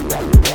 Yeah.